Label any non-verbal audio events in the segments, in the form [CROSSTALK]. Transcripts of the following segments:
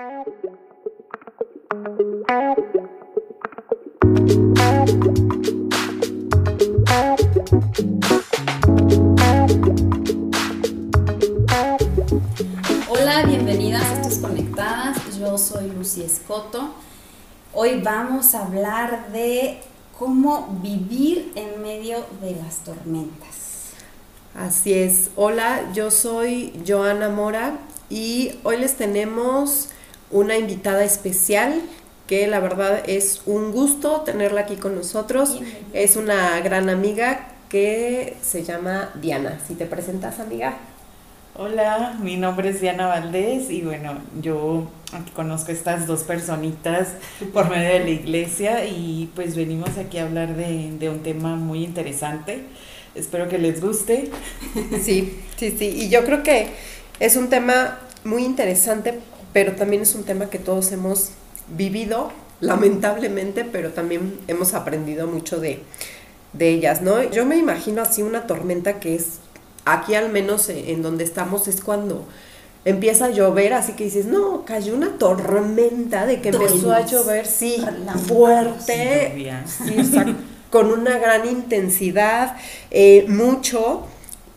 Hola, bienvenidas a Estas Conectadas. Yo soy Lucy Escoto. Hoy vamos a hablar de cómo vivir en medio de las tormentas. Así es. Hola, yo soy Joana Mora y hoy les tenemos una invitada especial que la verdad es un gusto tenerla aquí con nosotros. Es una gran amiga que se llama Diana. Si te presentas, amiga. Hola, mi nombre es Diana Valdés y bueno, yo aquí conozco a estas dos personitas por medio de la iglesia y pues venimos aquí a hablar de, de un tema muy interesante. Espero que les guste. Sí, sí, sí. Y yo creo que es un tema muy interesante, pero también es un tema que todos hemos vivido, lamentablemente, pero también hemos aprendido mucho de, de ellas, ¿no? Yo me imagino así una tormenta que es aquí al menos en donde estamos es cuando empieza a llover, así que dices, no, cayó una tormenta de que empezó a llover, sí, fuerte, con una gran intensidad, eh, mucho,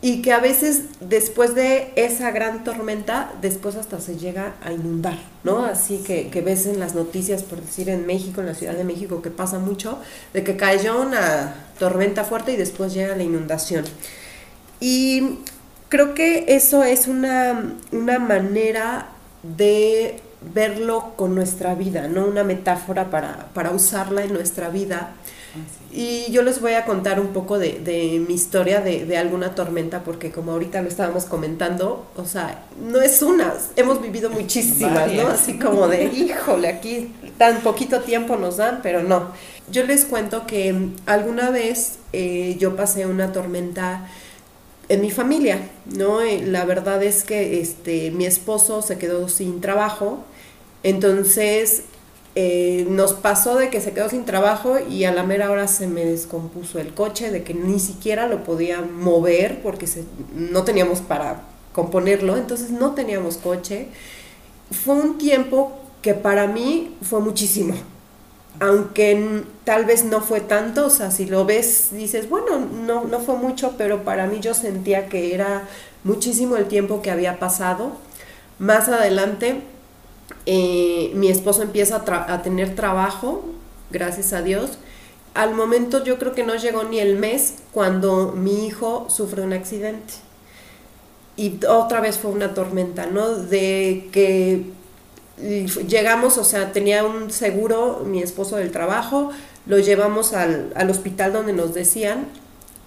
y que a veces después de esa gran tormenta, después hasta se llega a inundar, ¿no? Así que, que ves en las noticias, por decir en México, en la Ciudad de México, que pasa mucho, de que cayó una tormenta fuerte y después llega la inundación. Y creo que eso es una, manera de verlo con nuestra vida, ¿no? Una metáfora para, usarla en nuestra vida. Y yo les voy a contar un poco de, mi historia de, alguna tormenta, porque como ahorita lo estábamos comentando, o sea, no es una, hemos vivido muchísimas, ¿no? Así como de, híjole, aquí tan poquito tiempo nos dan, pero no. Yo les cuento que alguna vez eh, yo pasé una tormenta en mi familia, ¿no? Eh, la verdad es que este, mi esposo se quedó sin trabajo, entonces eh, nos pasó de que se quedó sin trabajo y a la mera hora se me descompuso el coche, de que ni siquiera lo podía mover porque no teníamos para componerlo, entonces no teníamos coche. Fue un tiempo que para mí fue muchísimo, aunque tal vez no fue tanto, o sea, si lo ves, dices, bueno, no, no fue mucho, pero para mí yo sentía que era muchísimo el tiempo que había pasado. Más adelante, eh, mi esposo empieza a, tener trabajo, gracias a Dios. Al momento yo creo que no llegó ni el mes cuando mi hijo sufre un accidente. Y otra vez fue una tormenta, ¿no? De que llegamos, o sea, tenía un seguro mi esposo del trabajo, lo llevamos al, hospital donde nos decían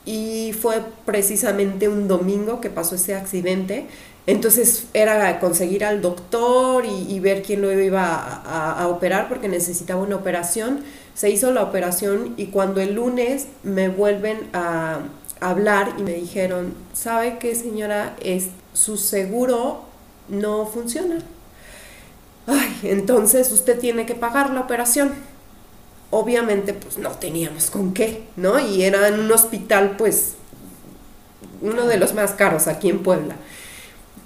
y fue precisamente un domingo que pasó ese accidente. Entonces era conseguir al doctor y, ver quién lo iba a, operar porque necesitaba una operación. Se hizo la operación y cuando el lunes me vuelven a hablar y me dijeron, ¿sabe qué señora? Es, su seguro no funciona ay, entonces usted tiene que pagar la operación. Obviamente, pues no teníamos con qué, ¿no? Y era en un hospital, pues, uno de los más caros aquí en Puebla.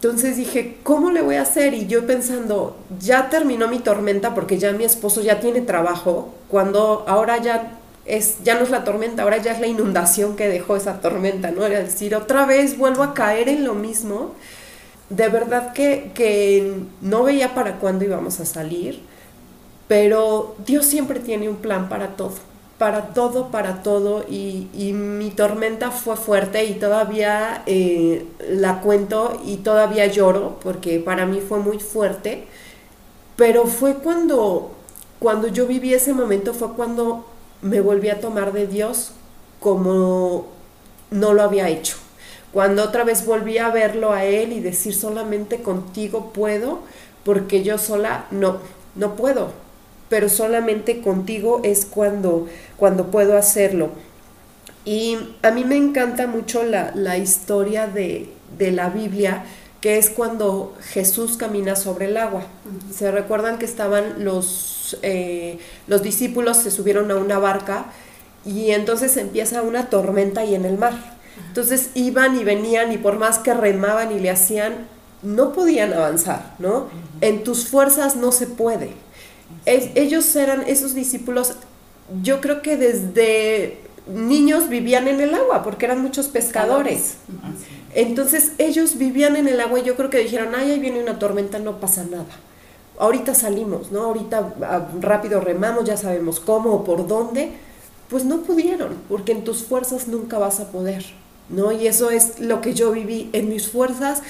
Entonces dije, ¿cómo le voy a hacer? Y yo pensando, ya terminó mi tormenta porque ya mi esposo ya tiene trabajo, cuando ahora ya es, ya no es la tormenta, ahora ya es la inundación que dejó esa tormenta, ¿no? Era decir, otra vez vuelvo a caer en lo mismo de verdad que, no veía para cuándo íbamos a salir, pero Dios siempre tiene un plan para todo, para todo, para todo, y, mi tormenta fue fuerte y todavía eh, la cuento y todavía lloro, porque para mí fue muy fuerte, pero fue cuando, cuando yo viví ese momento, fue cuando me volví a tomar de Dios como no lo había hecho. Cuando otra vez volví a verlo a él y decir solamente contigo puedo, porque yo sola no, no puedo, pero solamente contigo es cuando, cuando puedo hacerlo. Y a mí me encanta mucho la, historia de, la Biblia, que es cuando Jesús camina sobre el agua. Se recuerdan que estaban los, eh, los discípulos, se subieron a una barca y entonces empieza una tormenta ahí en el mar. Entonces iban y venían y por más que remaban y le hacían, no podían avanzar, ¿no? En tus fuerzas no se puede. Ellos eran, esos discípulos, yo creo que desde niños vivían en el agua, porque eran muchos pescadores. Entonces ellos vivían en el agua y yo creo que dijeron, ay, ahí viene una tormenta, no pasa nada. Ahorita salimos, ¿no? Ahorita ah, rápido remamos, ya sabemos cómo o por dónde. Pues no pudieron, porque en tus fuerzas nunca vas a poder, ¿no? Y eso es lo que yo viví. En mis fuerzas,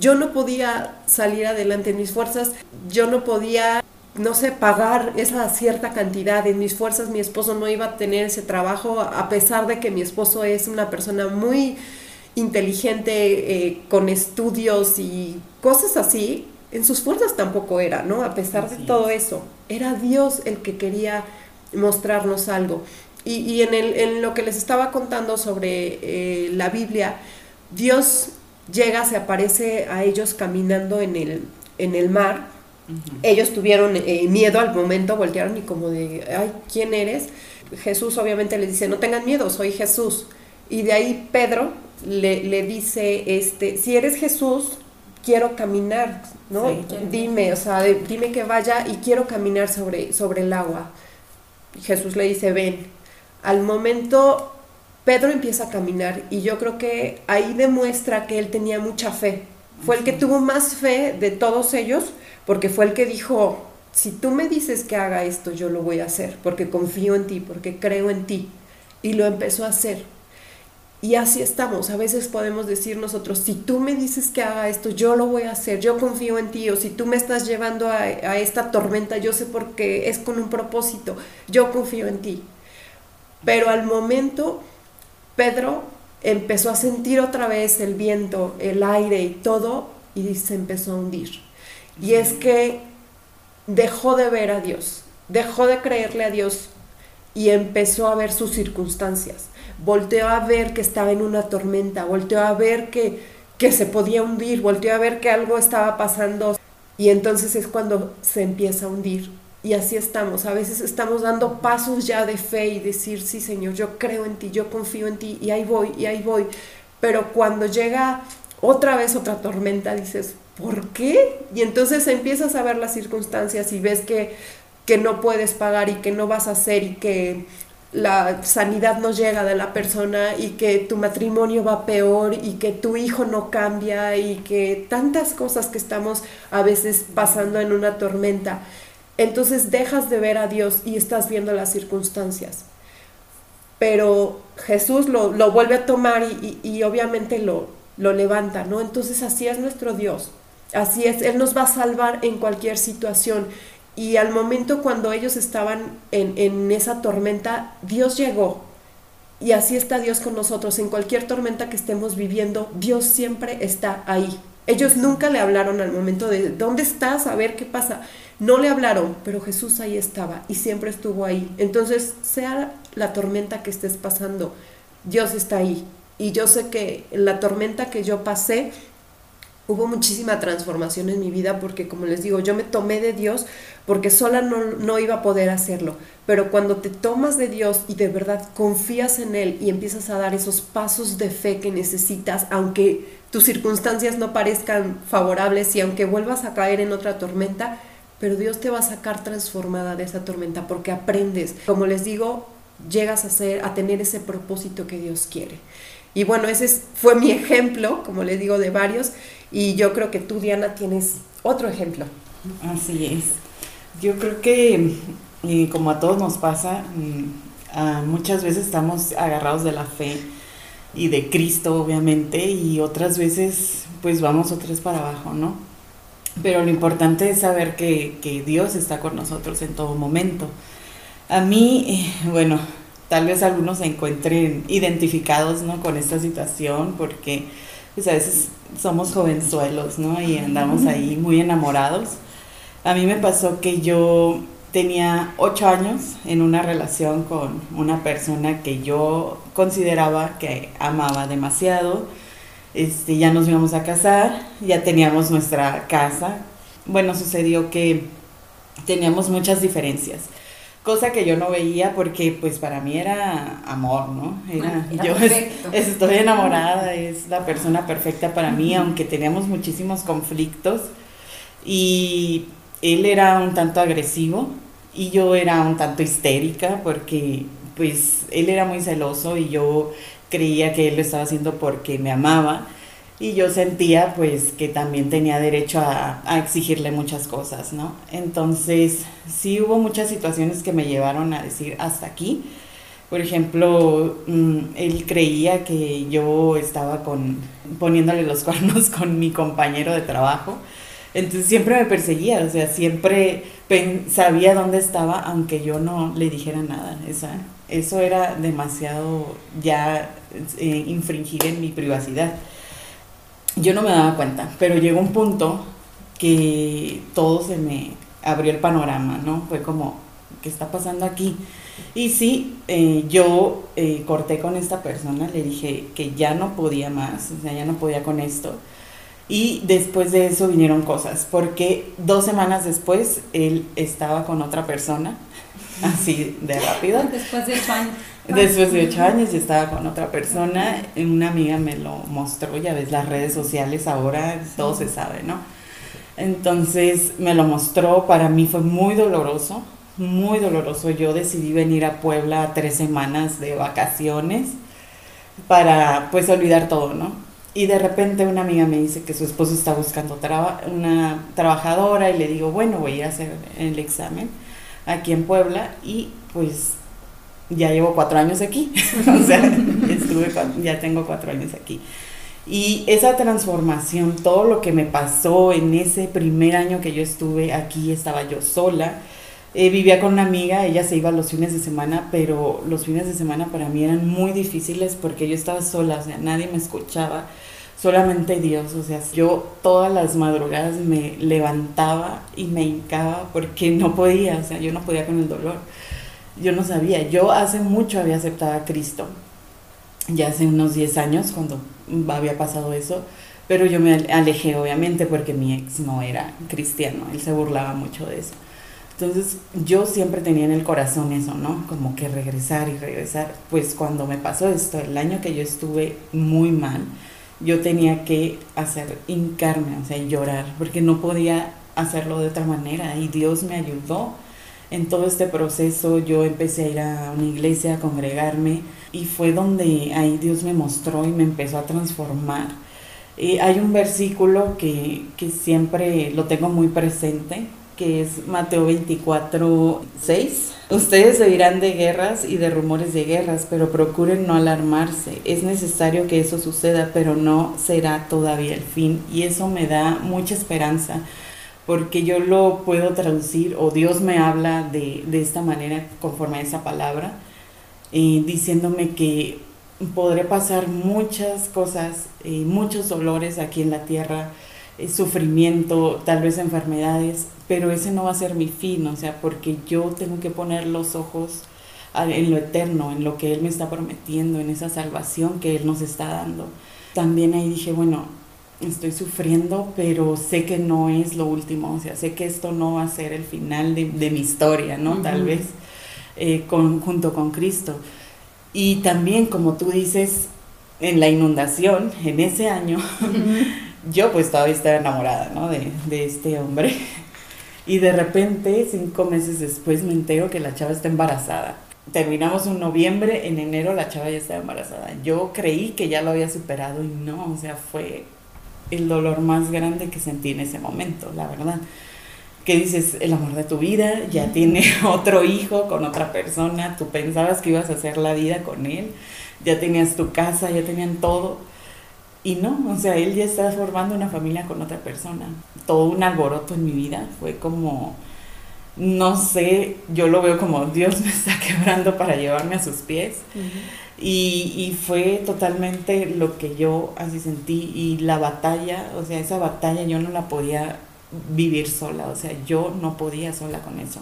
yo no podía salir adelante, en mis fuerzas, yo no podía no sé, pagar esa cierta cantidad. En mis fuerzas mi esposo no iba a tener ese trabajo, a pesar de que mi esposo es una persona muy inteligente, eh, con estudios y cosas así, en sus fuerzas tampoco era, ¿no? A pesar de todo eso, era Dios el que quería mostrarnos algo. Y, en, el, en, lo que les estaba contando sobre eh, la Biblia, Dios llega, se aparece a ellos caminando en el, en el mar. Ellos tuvieron eh, miedo al momento, voltearon y como de, ay, ¿quién eres? Jesús obviamente les dice, no tengan miedo, soy Jesús. Y de ahí Pedro le, dice, este, si eres Jesús, quiero caminar, ¿no? dime, o sea, dime que vaya y quiero caminar sobre, sobre el agua. Jesús le dice, ven. Al momento, Pedro empieza a caminar y yo creo que ahí demuestra que él tenía mucha fe. Fue el que tuvo más fe de todos ellos, porque fue el que dijo, si tú me dices que haga esto, yo lo voy a hacer, porque confío en ti, porque creo en ti. Y lo empezó a hacer. Y así estamos. A veces podemos decir nosotros, si tú me dices que haga esto, yo lo voy a hacer, yo confío en ti. O si tú me estás llevando a, esta tormenta, yo sé por qué es con un propósito, yo confío en ti. Pero al momento, Pedro empezó a sentir otra vez el viento, el aire y todo, y se empezó a hundir. Y es que dejó de ver a Dios, dejó de creerle a Dios y empezó a ver sus circunstancias volteó a ver que estaba en una tormenta, volteó a ver que, que se podía hundir, volteó a ver que algo estaba pasando y entonces es cuando se empieza a hundir. Y así estamos, a veces estamos dando pasos ya de fe y decir, sí Señor, yo creo en ti, yo confío en ti y ahí voy, y ahí voy. Pero cuando llega otra vez otra tormenta, dices, ¿por qué? Y entonces empiezas a ver las circunstancias y ves que, que no puedes pagar y que no vas a hacer y que la sanidad no llega de la persona y que tu matrimonio va peor y que tu hijo no cambia y que tantas cosas que estamos a veces pasando en una tormenta. Entonces dejas de ver a Dios y estás viendo las circunstancias. Pero Jesús lo, vuelve a tomar y, y, obviamente lo, lo levanta, ¿no? Entonces así es nuestro Dios. Así es, Él nos va a salvar en cualquier situación. Y al momento cuando ellos estaban en, esa tormenta, Dios llegó. Y así está Dios con nosotros. En cualquier tormenta que estemos viviendo, Dios siempre está ahí. Ellos nunca le hablaron al momento de, ¿dónde estás? A ver qué pasa. No le hablaron, pero Jesús ahí estaba y siempre estuvo ahí. Entonces, sea la tormenta que estés pasando, Dios está ahí. Y yo sé que la tormenta que yo pasé, hubo muchísima transformación en mi vida porque, como les digo, yo me tomé de Dios porque sola no, iba a poder hacerlo. Pero cuando te tomas de Dios y de verdad confías en Él y empiezas a dar esos pasos de fe que necesitas, aunque tus circunstancias no parezcan favorables y aunque vuelvas a caer en otra tormenta, pero Dios te va a sacar transformada de esa tormenta porque aprendes. Como les digo, llegas a, ser, a tener ese propósito que Dios quiere. Y bueno, ese fue mi ejemplo, como les digo, de varios. Y yo creo que tú, Diana, tienes otro ejemplo. Así es. Yo creo que, y como a todos nos pasa, mm, muchas veces estamos agarrados de la fe y de Cristo, obviamente, y otras veces, pues vamos otras para abajo, ¿no? Pero lo importante es saber que, que Dios está con nosotros en todo momento. A mí, eh, bueno, tal vez algunos se encuentren identificados ¿no? con esta situación porque pues a veces somos jovenzuelos ¿no? y andamos ahí muy enamorados. A mí me pasó que yo tenía ocho años en una relación con una persona que yo consideraba que amaba demasiado. Este, ya nos íbamos a casar, ya teníamos nuestra casa. Bueno, sucedió que teníamos muchas diferencias cosa que yo no veía porque pues para mí era amor, ¿no? Era, Ah, era yo es- estoy enamorada, es la persona perfecta para mí, aunque teníamos muchísimos conflictos. Y él era un tanto agresivo y yo era un tanto histérica porque pues él era muy celoso y yo creía que él lo estaba haciendo porque me amaba y yo sentía pues que también tenía derecho a, exigirle muchas cosas, ¿no? Entonces sí hubo muchas situaciones que me llevaron a decir hasta aquí. Por ejemplo, mm, él creía que yo estaba con, poniéndole los [LAUGHS] cuernos con mi compañero de trabajo. Entonces siempre me perseguía, o sea, siempre sabía dónde estaba, aunque yo no le dijera nada. Esa, eso era demasiado ya eh, infringir en mi privacidad. Yo no me daba cuenta, pero llegó un punto que todo se me abrió el panorama, ¿no? Fue como, ¿qué está pasando aquí? Y sí, eh, yo eh, corté con esta persona, le dije que ya no podía más, o sea, ya no podía con esto. Y después de eso vinieron cosas, porque dos semanas después él estaba con otra persona, así de rápido. Después de ocho años. Después de ocho años yo estaba con otra persona, una amiga me lo mostró, ya ves las redes sociales ahora, todo se sabe, ¿no? Entonces me lo mostró, para mí fue muy doloroso, muy doloroso. Yo decidí venir a Puebla tres semanas de vacaciones para pues olvidar todo, ¿no? Y de repente una amiga me dice que su esposo está buscando traba- una trabajadora y le digo, bueno, voy a ir a hacer el examen aquí en Puebla y pues ya llevo cuatro años aquí, [LAUGHS] o sea, ya tengo cuatro años aquí. Y esa transformación, todo lo que me pasó en ese primer año que yo estuve aquí, estaba yo sola, eh, vivía con una amiga, ella se iba los fines de semana, pero los fines de semana para mí eran muy difíciles porque yo estaba sola, o sea, nadie me escuchaba, solamente Dios, o sea, yo todas las madrugadas me levantaba y me hincaba porque no podía, o sea, yo no podía con el dolor yo no sabía. Yo hace mucho había aceptado a Cristo, ya hace unos 10 años cuando había pasado eso, pero yo me alejé obviamente porque mi ex no era cristiano, él se burlaba mucho de eso. Entonces yo siempre tenía en el corazón eso, ¿no? Como que regresar y regresar. Pues cuando me pasó esto, el año que yo estuve muy mal, yo tenía que hacer hincarme, o sea, llorar, porque no podía hacerlo de otra manera y Dios me ayudó en todo este proceso yo empecé a ir a una iglesia, a congregarme y fue donde ahí Dios me mostró y me empezó a transformar. Eh, hay un versículo que, que siempre lo tengo muy presente, que es Mateo 24, 6. Ustedes oirán de guerras y de rumores de guerras, pero procuren no alarmarse. Es necesario que eso suceda, pero no será todavía el fin. Y eso me da mucha esperanza porque yo lo puedo traducir o Dios me habla de, de esta manera conforme a esa palabra, eh, diciéndome que podré pasar muchas cosas, eh, muchos dolores aquí en la tierra, eh, sufrimiento, tal vez enfermedades, pero ese no va a ser mi fin, o sea, porque yo tengo que poner los ojos en lo eterno, en lo que Él me está prometiendo, en esa salvación que Él nos está dando. También ahí dije, bueno, estoy sufriendo, pero sé que no es lo último, o sea, sé que esto no va a ser el final de, de mi historia, ¿no? Tal vez eh, con, junto con Cristo. Y también, como tú dices, en la inundación, en ese año, [LAUGHS] yo pues todavía estaba enamorada, ¿no? De, de este hombre. Y de repente, cinco meses después, me entero que la chava está embarazada. Terminamos un noviembre, en enero la chava ya estaba embarazada. Yo creí que ya lo había superado y no, o sea, fue el dolor más grande que sentí en ese momento, la verdad. Que dices, el amor de tu vida, ya tiene [LAUGHS] otro hijo con otra persona, tú pensabas que ibas a hacer la vida con él, ya tenías tu casa, ya tenían todo. Y no, o sea, él ya está formando una familia con otra persona. Todo un alboroto en mi vida, fue como, no sé, yo lo veo como Dios [LAUGHS] me está quebrando para llevarme a sus pies. Y, y fue totalmente lo que yo así sentí y la batalla, o sea, esa batalla yo no la podía vivir sola, o sea, yo no podía sola con eso.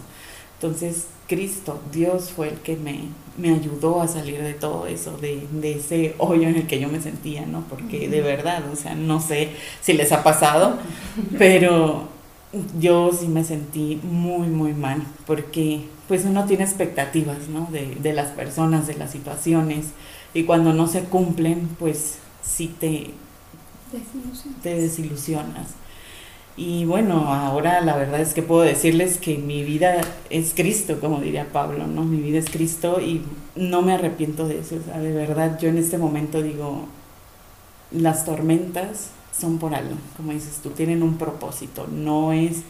Entonces, Cristo, Dios fue el que me, me ayudó a salir de todo eso, de, de ese hoyo en el que yo me sentía, ¿no? Porque de verdad, o sea, no sé si les ha pasado, pero yo sí me sentí muy, muy mal, porque pues uno tiene expectativas, ¿no? De, de las personas, de las situaciones, y cuando no se cumplen, pues sí te, te desilusionas. Y bueno, ahora la verdad es que puedo decirles que mi vida es Cristo, como diría Pablo, ¿no? Mi vida es Cristo y no me arrepiento de eso. De verdad, yo en este momento digo, las tormentas son por algo, como dices tú, tienen un propósito, no es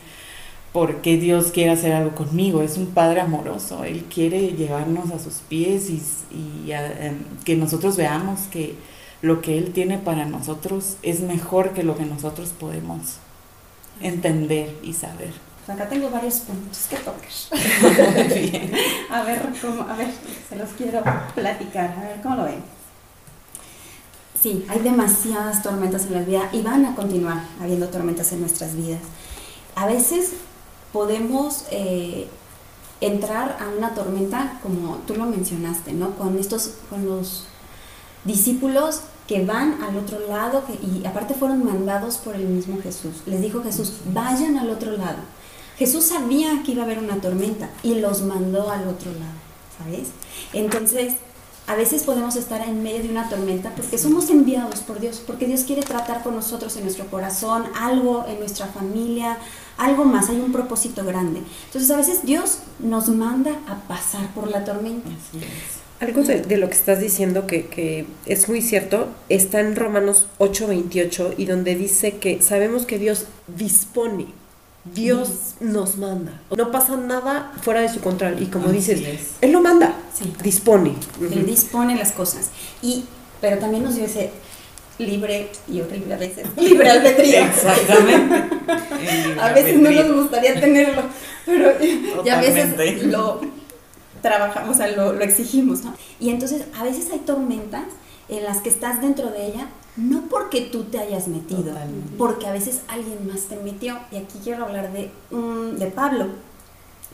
porque Dios quiere hacer algo conmigo, es un Padre amoroso, Él quiere llevarnos a sus pies y, y em, que nosotros veamos que lo que Él tiene para nosotros es mejor que lo que nosotros podemos entender y saber. Acá tengo varios puntos que tocar. [LAUGHS] a ver, ¿cómo? a ver, se los quiero platicar. A ver, ¿cómo lo ven? Sí, hay demasiadas tormentas en la vida y van a continuar habiendo tormentas en nuestras vidas. A veces podemos eh, entrar a una tormenta, como tú lo mencionaste, ¿no? Con estos, con los discípulos que van al otro lado y aparte fueron mandados por el mismo Jesús. Les dijo Jesús, vayan al otro lado. Jesús sabía que iba a haber una tormenta y los mandó al otro lado, ¿sabes? Entonces, a veces podemos estar en medio de una tormenta porque somos enviados por Dios, porque Dios quiere tratar con nosotros en nuestro corazón, algo en nuestra familia, algo más, hay un propósito grande. Entonces a veces Dios nos manda a pasar por la tormenta. Algo de, lo que estás diciendo que, que, es muy cierto está en Romanos 8:28 y donde dice que sabemos que Dios dispone, Dios nos manda. No pasa nada fuera de su control y como dices, Él lo manda, dispone. Él dispone las cosas. Y, pero también nos dio ese libre y horrible a veces, [LAUGHS] libre albedrío. Exactamente. [LAUGHS] a veces no nos gustaría tenerlo, pero ya a veces lo trabajamos, o sea, lo, lo exigimos, ¿no? Y entonces a veces hay tormentas en las que estás dentro de ella, no porque tú te hayas metido, porque a veces alguien más te metió. Y aquí quiero hablar de, de Pablo.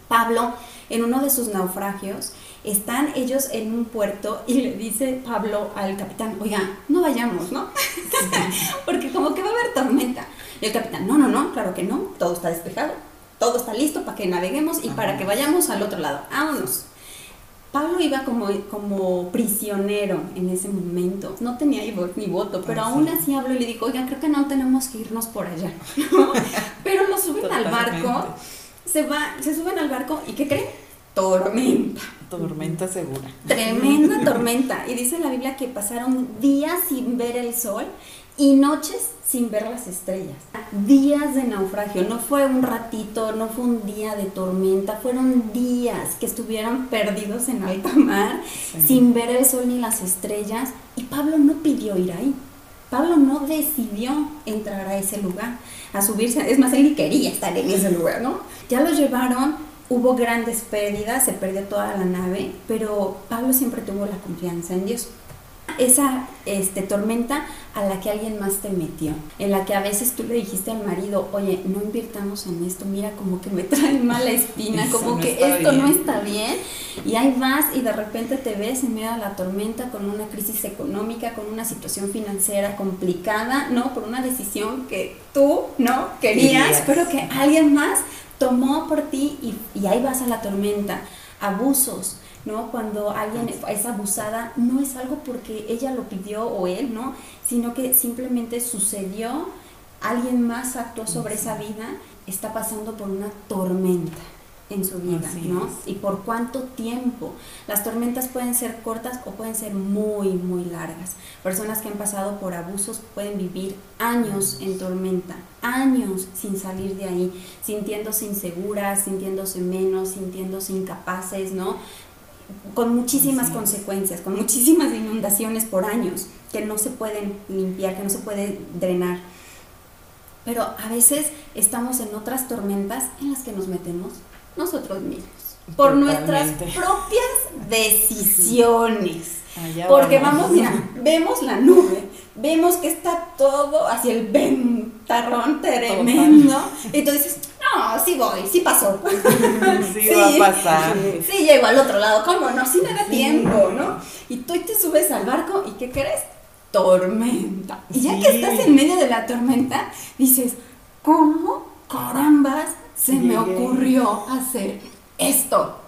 Pablo, en uno de sus naufragios, están ellos en un puerto y le dice Pablo al capitán, oiga, no vayamos, ¿no? [LAUGHS] porque como que va a haber tormenta. Y el capitán, no, no, no, claro que no, todo está despejado, todo está listo para que naveguemos y para que vayamos al otro lado. Vámonos. Pablo iba como, como prisionero en ese momento, no tenía ni voto, pero aún así habló y le dijo, oigan, creo que no tenemos que irnos por allá. [LAUGHS] pero lo suben al barco, se, va, se suben al barco y ¿qué creen? Tormenta. Tormenta segura. Tremenda [LAUGHS] tormenta. Y dice la Biblia que pasaron días sin ver el sol y noches sin ver las estrellas. Días de naufragio, no fue un ratito, no fue un día de tormenta, fueron días que estuvieron perdidos en alta mar, sin ver el sol ni las estrellas. Y Pablo no pidió ir ahí. Pablo no decidió entrar a ese lugar, a subirse. Es más, él ni quería estar en ese lugar, ¿no? Ya lo llevaron, hubo grandes pérdidas, se perdió toda la nave, pero Pablo siempre tuvo la confianza en Dios. Esa este, tormenta a la que alguien más te metió, en la que a veces tú le dijiste al marido, oye, no invirtamos en esto, mira como que me [LAUGHS] trae mala espina, como que esto no está bien, y ahí vas y de repente te ves en medio de la tormenta con una crisis económica, con una situación financiera complicada, ¿no? Por una decisión que tú no querías, pero que alguien más tomó por ti y, y ahí vas a la tormenta, abusos, ¿no? Cuando alguien es abusada, no es algo porque ella lo pidió o él, ¿no? Sino que simplemente sucedió, alguien más actuó sobre esa vida, está pasando por una tormenta en su vida, ¿no? Y por cuánto tiempo. Las tormentas pueden ser cortas o pueden ser muy, muy largas. Personas que han pasado por abusos pueden vivir años en tormenta, años sin salir de ahí, sintiéndose inseguras, sintiéndose menos, sintiéndose incapaces, ¿no? con muchísimas consecuencias, con muchísimas inundaciones por años que no se pueden limpiar, que no se puede drenar. Pero a veces estamos en otras tormentas en las que nos metemos nosotros mismos, por nuestras propias decisiones. Porque vamos, mira, vemos la nube, vemos que está todo hacia el ventarrón tremendo, y tú dices, no, sí voy, sí pasó. [LAUGHS] sí, va a pasar. Sí, llego al otro lado, ¿cómo no? Sí me da tiempo, ¿no? Y tú te subes al barco y ¿qué crees? Tormenta. Y ya que estás en medio de la tormenta, dices, ¿cómo carambas se me ocurrió hacer esto?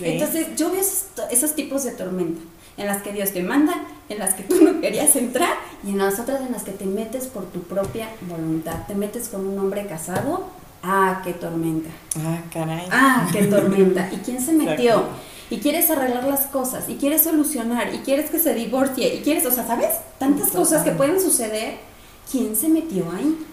Entonces yo veo esos, tipos de tormenta en las que Dios te manda, en las que tú [LAUGHS] no querías entrar y en las otras en las que te metes por tu propia voluntad. Te metes con un hombre casado, ah, qué tormenta. Ah, caray. Ah, qué tormenta. [LAUGHS] ¿Y quién se metió? Y quieres arreglar las cosas, y quieres solucionar, y quieres que se divorcie, y quieres, o sea, ¿sabes? Tantas cosas que pueden suceder. ¿Quién se metió ahí?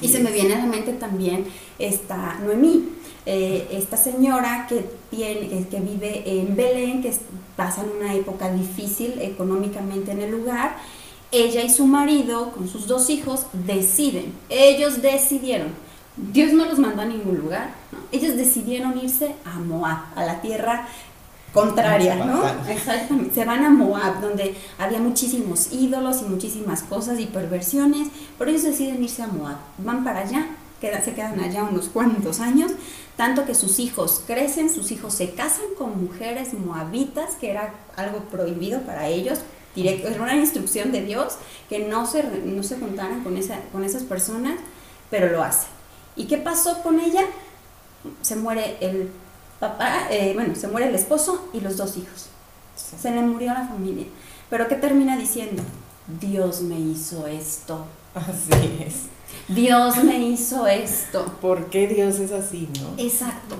Y se me viene a la mente también esta Noemí, eh, esta señora que, tiene, que vive en Belén, que pasa en una época difícil económicamente en el lugar. Ella y su marido, con sus dos hijos, deciden, ellos decidieron, Dios no los mandó a ningún lugar, ellos decidieron irse a Moab, a la tierra contraria, ¿no? Exactamente. Se van a Moab, donde había muchísimos ídolos y muchísimas cosas y perversiones, pero ellos deciden irse a Moab. Van para allá, se quedan allá unos cuantos años, tanto que sus hijos crecen, sus hijos se casan con mujeres moabitas, que era algo prohibido para ellos, directo, era una instrucción de Dios que no se, no se juntaran con, esa, con esas personas, pero lo hace. ¿Y qué pasó con ella? Se muere el papá, eh, bueno, se muere el esposo y los dos hijos. Se le murió la familia. Pero ¿qué termina diciendo? Dios me hizo esto. Así es. Dios me hizo esto. ¿Por qué Dios es así, no? Exacto.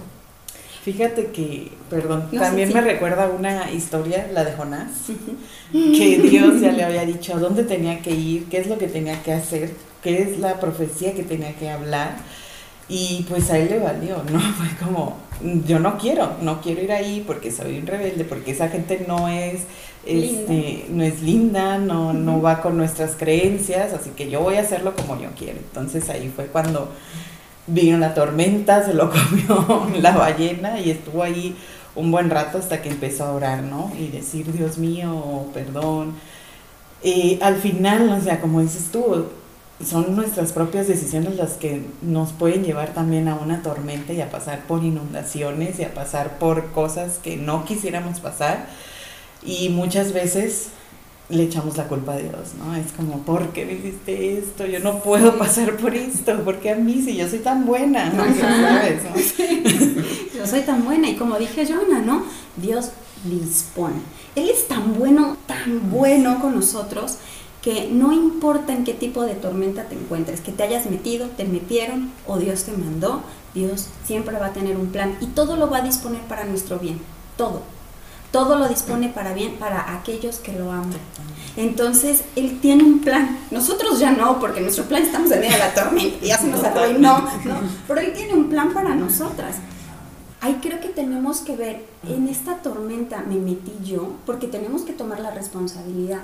Fíjate que, perdón, también me recuerda una historia, la de Jonás, que Dios ya le había dicho a dónde tenía que ir, qué es lo que tenía que hacer, qué es la profecía que tenía que hablar. Y pues a él le valió, ¿no? [LAUGHS] Fue como, yo no quiero, no quiero ir ahí porque soy un rebelde, porque esa gente no es, este, no es linda, no, no va con nuestras creencias, así que yo voy a hacerlo como yo quiero. Entonces ahí fue cuando vino la tormenta, se lo [LAUGHS] comió la ballena y estuvo ahí un buen rato hasta que empezó a orar, ¿no? Y decir, Dios mío, perdón. Y al final, o sea, como dices tú, son nuestras propias decisiones las que nos pueden llevar también a una tormenta y a pasar por inundaciones y a pasar por cosas que no quisiéramos pasar. Y muchas veces le echamos la culpa a Dios, ¿no? Es como, ¿por qué me hiciste esto? Yo no puedo pasar por esto, ¿por qué a mí si yo soy tan buena? ¿no? [LAUGHS] yo soy tan buena y como dije Jonah, ¿no? Dios dispone. Él es tan bueno, tan bueno con nosotros que no importa en qué tipo de tormenta te encuentres, que te hayas metido, te metieron o Dios te mandó, Dios siempre va a tener un plan y todo lo va a disponer para nuestro bien, todo. Todo lo dispone para bien para aquellos que lo aman. Entonces, Él tiene un plan. Nosotros ya no, porque nuestro plan estamos en medio de la tormenta y ya se nos arruinó, ¿no? Pero Él tiene un plan para nosotras ahí creo que tenemos que ver, en esta tormenta me metí yo, porque tenemos que tomar la responsabilidad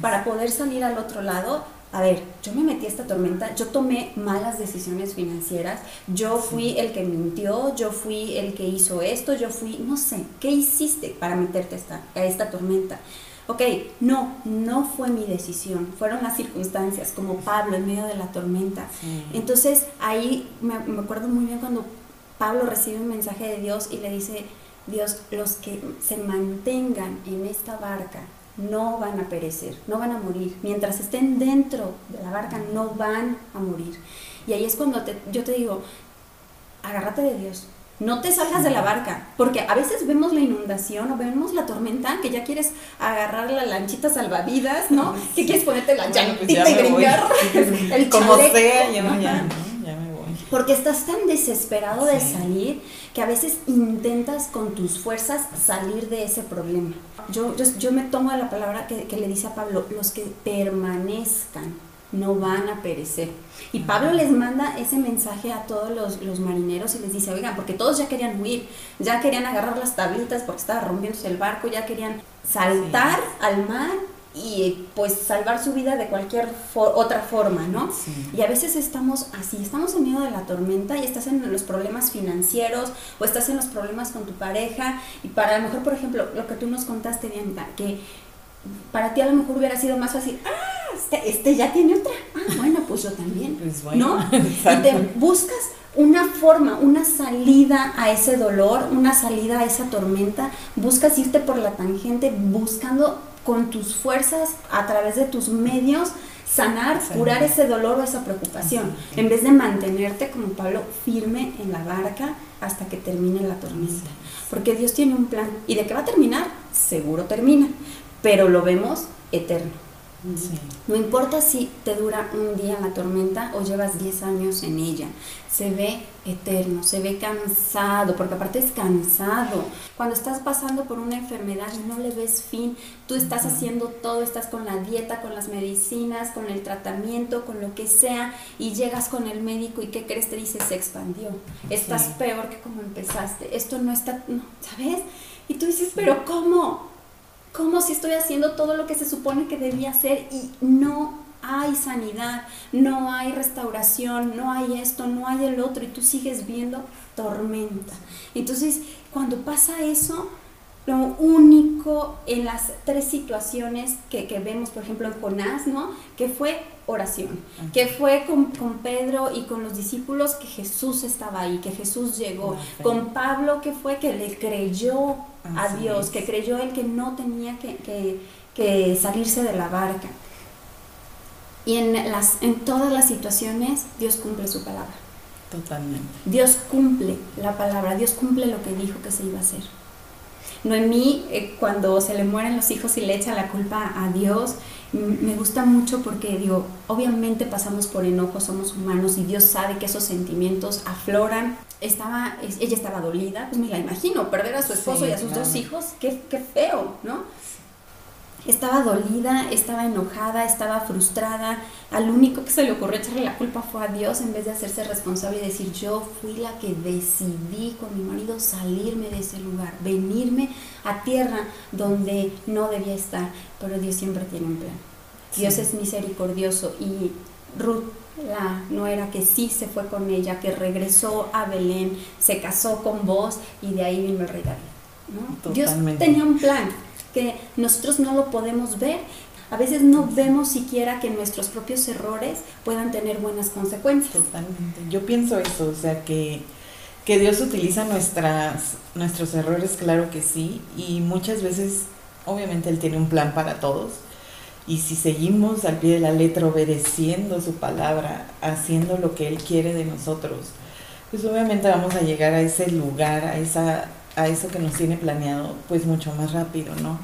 para poder salir al otro lado. A ver, yo me metí a esta tormenta, yo tomé malas decisiones financieras, yo fui el que mintió, yo fui el que hizo esto, yo fui, no sé, ¿qué hiciste para meterte a esta, a esta tormenta? Ok, no, no fue mi decisión, fueron las circunstancias, como Pablo en medio de la tormenta. Entonces ahí me, me acuerdo muy bien cuando Pablo recibe un mensaje de Dios y le dice, Dios, los que se mantengan en esta barca no van a perecer, no van a morir. Mientras estén dentro de la barca no van a morir. Y ahí es cuando yo te digo, agárrate de Dios. No te salgas de la barca, porque a veces vemos la inundación o vemos la tormenta que ya quieres agarrar la lanchita salvavidas, ¿no? Que quieres ponerte la llantita pues y brincar [LAUGHS] el Como sea, ya no, ya porque estás tan desesperado de salir que a veces intentas con tus fuerzas salir de ese problema. Yo, yo, me tomo la palabra que, le dice a Pablo, los que permanezcan no van a perecer. Y Pablo les manda ese mensaje a todos los, los, marineros y les dice, oigan, porque todos ya querían huir, ya querían agarrar las tablitas porque estaba rompiéndose el barco, ya querían saltar al mar y pues salvar su vida de cualquier otra forma, ¿no? Y a veces estamos así, estamos en medio de la tormenta y estás en los problemas financieros o estás en los problemas con tu pareja y para a lo mejor, por ejemplo, lo que tú nos contaste, Bianca, que para ti a lo mejor hubiera sido más fácil, ah, este, este ya tiene otra, ah, bueno, pues yo también, pues ¿no? [LAUGHS] Y te buscas una forma, una salida a ese dolor, una salida a esa tormenta, buscas irte por la tangente buscando con tus fuerzas, a través de tus medios, sanar, curar ese dolor o esa preocupación, en vez de mantenerte como Pablo firme en la barca hasta que termine la tormenta. Porque Dios tiene un plan y de qué va a terminar, seguro termina, pero lo vemos eterno. No importa si te dura un día la tormenta o llevas 10 años en ella, se ve eterno, se ve cansado, porque aparte es cansado. Cuando estás pasando por una enfermedad y no le ves fin, tú estás haciendo todo, estás con la dieta, con las medicinas, con el tratamiento, con lo que sea, y llegas con el médico y ¿qué crees? Te dice, se expandió, estás peor que como empezaste, esto no está, ¿sabes? Y tú dices, pero ¿cómo? ¿Cómo si estoy haciendo todo lo que se supone que debía hacer y no hay sanidad, no hay restauración, no hay esto, no hay el otro y tú sigues viendo tormenta? Entonces, cuando pasa eso, lo único en las tres situaciones que, vemos, por ejemplo, en Jonás, ¿no? Que fue oración, que fue con, Pedro y con los discípulos que Jesús estaba ahí, que Jesús llegó, con Pablo que fue que le creyó a Dios, que creyó él que no tenía que, que, salirse de la barca. Y en, las, en todas las situaciones Dios cumple su palabra. Totalmente. Dios cumple la palabra, Dios cumple lo que dijo que se iba a hacer. Noemí, eh, cuando se le mueren los hijos y le echa la culpa a Dios, me gusta mucho porque digo, obviamente pasamos por enojo, somos humanos y Dios sabe que esos sentimientos afloran. Estaba, ella estaba dolida, pues me la imagino, perder a su esposo y a sus dos hijos, qué, qué feo, ¿no? Estaba dolida, estaba enojada, estaba frustrada. Al único que se le ocurrió echarle la culpa fue a Dios en vez de hacerse responsable y decir, yo fui la que decidí con mi marido salirme de ese lugar, venirme a tierra donde no debía estar. Pero Dios siempre tiene un plan. Dios es misericordioso y Ruth, la era que sí se fue con ella, que regresó a Belén, se casó con vos y de ahí vino el rey David. Dios tenía un plan que nosotros no lo podemos ver. A veces no vemos siquiera que nuestros propios errores puedan tener buenas consecuencias. Totalmente. Yo pienso eso, o sea, que, que Dios utiliza nuestras, nuestros errores, claro que sí, y muchas veces, obviamente, Él tiene un plan para todos. Y si seguimos al pie de la letra obedeciendo su palabra, haciendo lo que Él quiere de nosotros, pues obviamente vamos a llegar a ese lugar, a esa a eso que nos tiene planeado, pues mucho más rápido, ¿no?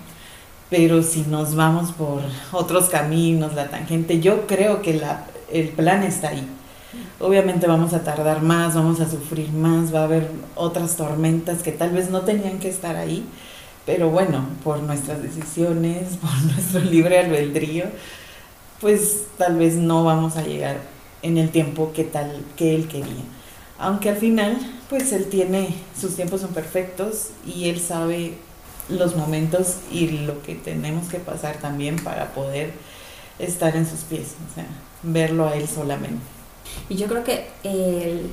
Pero si nos vamos por otros caminos, la tangente, yo creo que la, el plan está ahí. Obviamente vamos a tardar más, vamos a sufrir más, va a haber otras tormentas que tal vez no tenían que estar ahí, pero bueno, por nuestras decisiones, [LAUGHS] por nuestro libre albedrío, pues tal vez no vamos a llegar en el tiempo que tal que él quería. Aunque al final, pues él tiene, sus tiempos son perfectos y él sabe los momentos y lo que tenemos que pasar también para poder estar en sus pies, o sea, verlo a él solamente. Y yo creo que el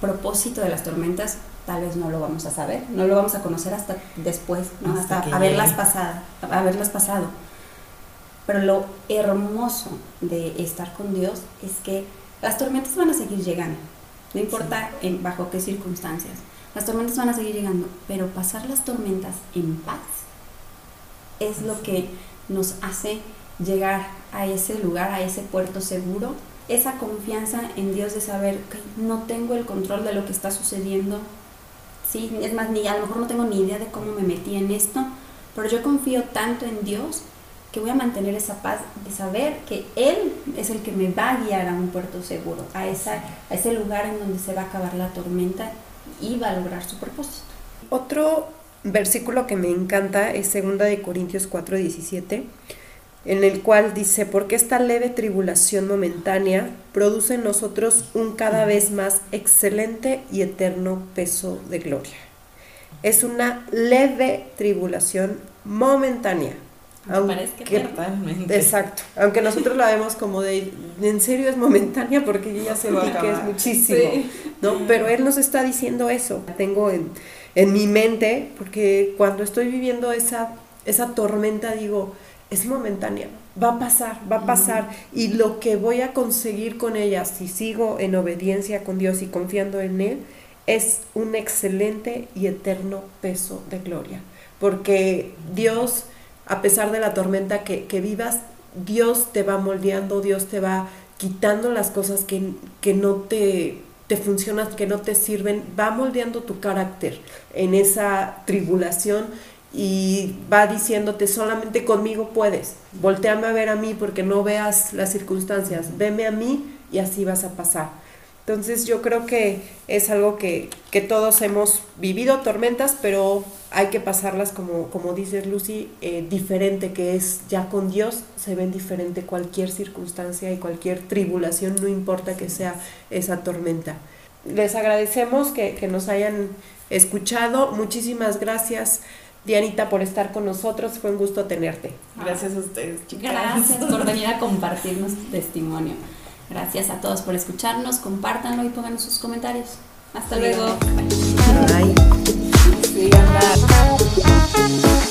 propósito de las tormentas tal vez no lo vamos a saber, no lo vamos a conocer hasta después, ¿no? hasta, haberlas pasado, haberlas pasado. Pero lo hermoso de estar con Dios es que las tormentas van a seguir llegando no importa en, bajo qué circunstancias. Las tormentas van a seguir llegando, pero pasar las tormentas en paz es lo que nos hace llegar a ese lugar, a ese puerto seguro, esa confianza en Dios de saber que no tengo el control de lo que está sucediendo. Sí, es más, ni a lo mejor no tengo ni idea de cómo me metí en esto, pero yo confío tanto en Dios voy a mantener esa paz de saber que Él es el que me va a guiar a un puerto seguro, a, esa, a ese lugar en donde se va a acabar la tormenta y va a lograr su propósito. Otro versículo que me encanta es 2 de Corintios 4:17, en el cual dice, porque esta leve tribulación momentánea produce en nosotros un cada vez más excelente y eterno peso de gloria. Es una leve tribulación momentánea aunque, Exacto. Aunque nosotros la vemos como de, en serio es momentánea porque ya sé que es muchísimo, ¿no? Pero él nos está diciendo eso. Tengo en, en, mi mente, porque cuando estoy viviendo esa, esa tormenta digo, es momentánea, va a pasar, va a pasar. Y lo que voy a conseguir con ella, si sigo en obediencia con Dios y confiando en Él, es un excelente y eterno peso de gloria. Porque Dios a pesar de la tormenta que, vivas, Dios te va moldeando, Dios te va quitando las cosas que, que no te, te funcionan, que no te sirven, va moldeando tu carácter en esa tribulación y va diciéndote solamente conmigo puedes, volteame a ver a mí porque no veas las circunstancias, veme a mí y así vas a pasar. Entonces yo creo que es algo que, que todos hemos vivido, tormentas, pero hay que pasarlas como, como dices Lucy, eh, diferente, que es ya con Dios se ven diferente cualquier circunstancia y cualquier tribulación, no importa que sea esa tormenta. Les agradecemos que, que nos hayan escuchado, muchísimas gracias. Dianita, por estar con nosotros. Fue un gusto tenerte. Gracias a ustedes, chicas. Gracias por venir a compartirnos tu testimonio. Gracias a todos por escucharnos, compártanlo y pónganos sus comentarios. Hasta luego. Bye.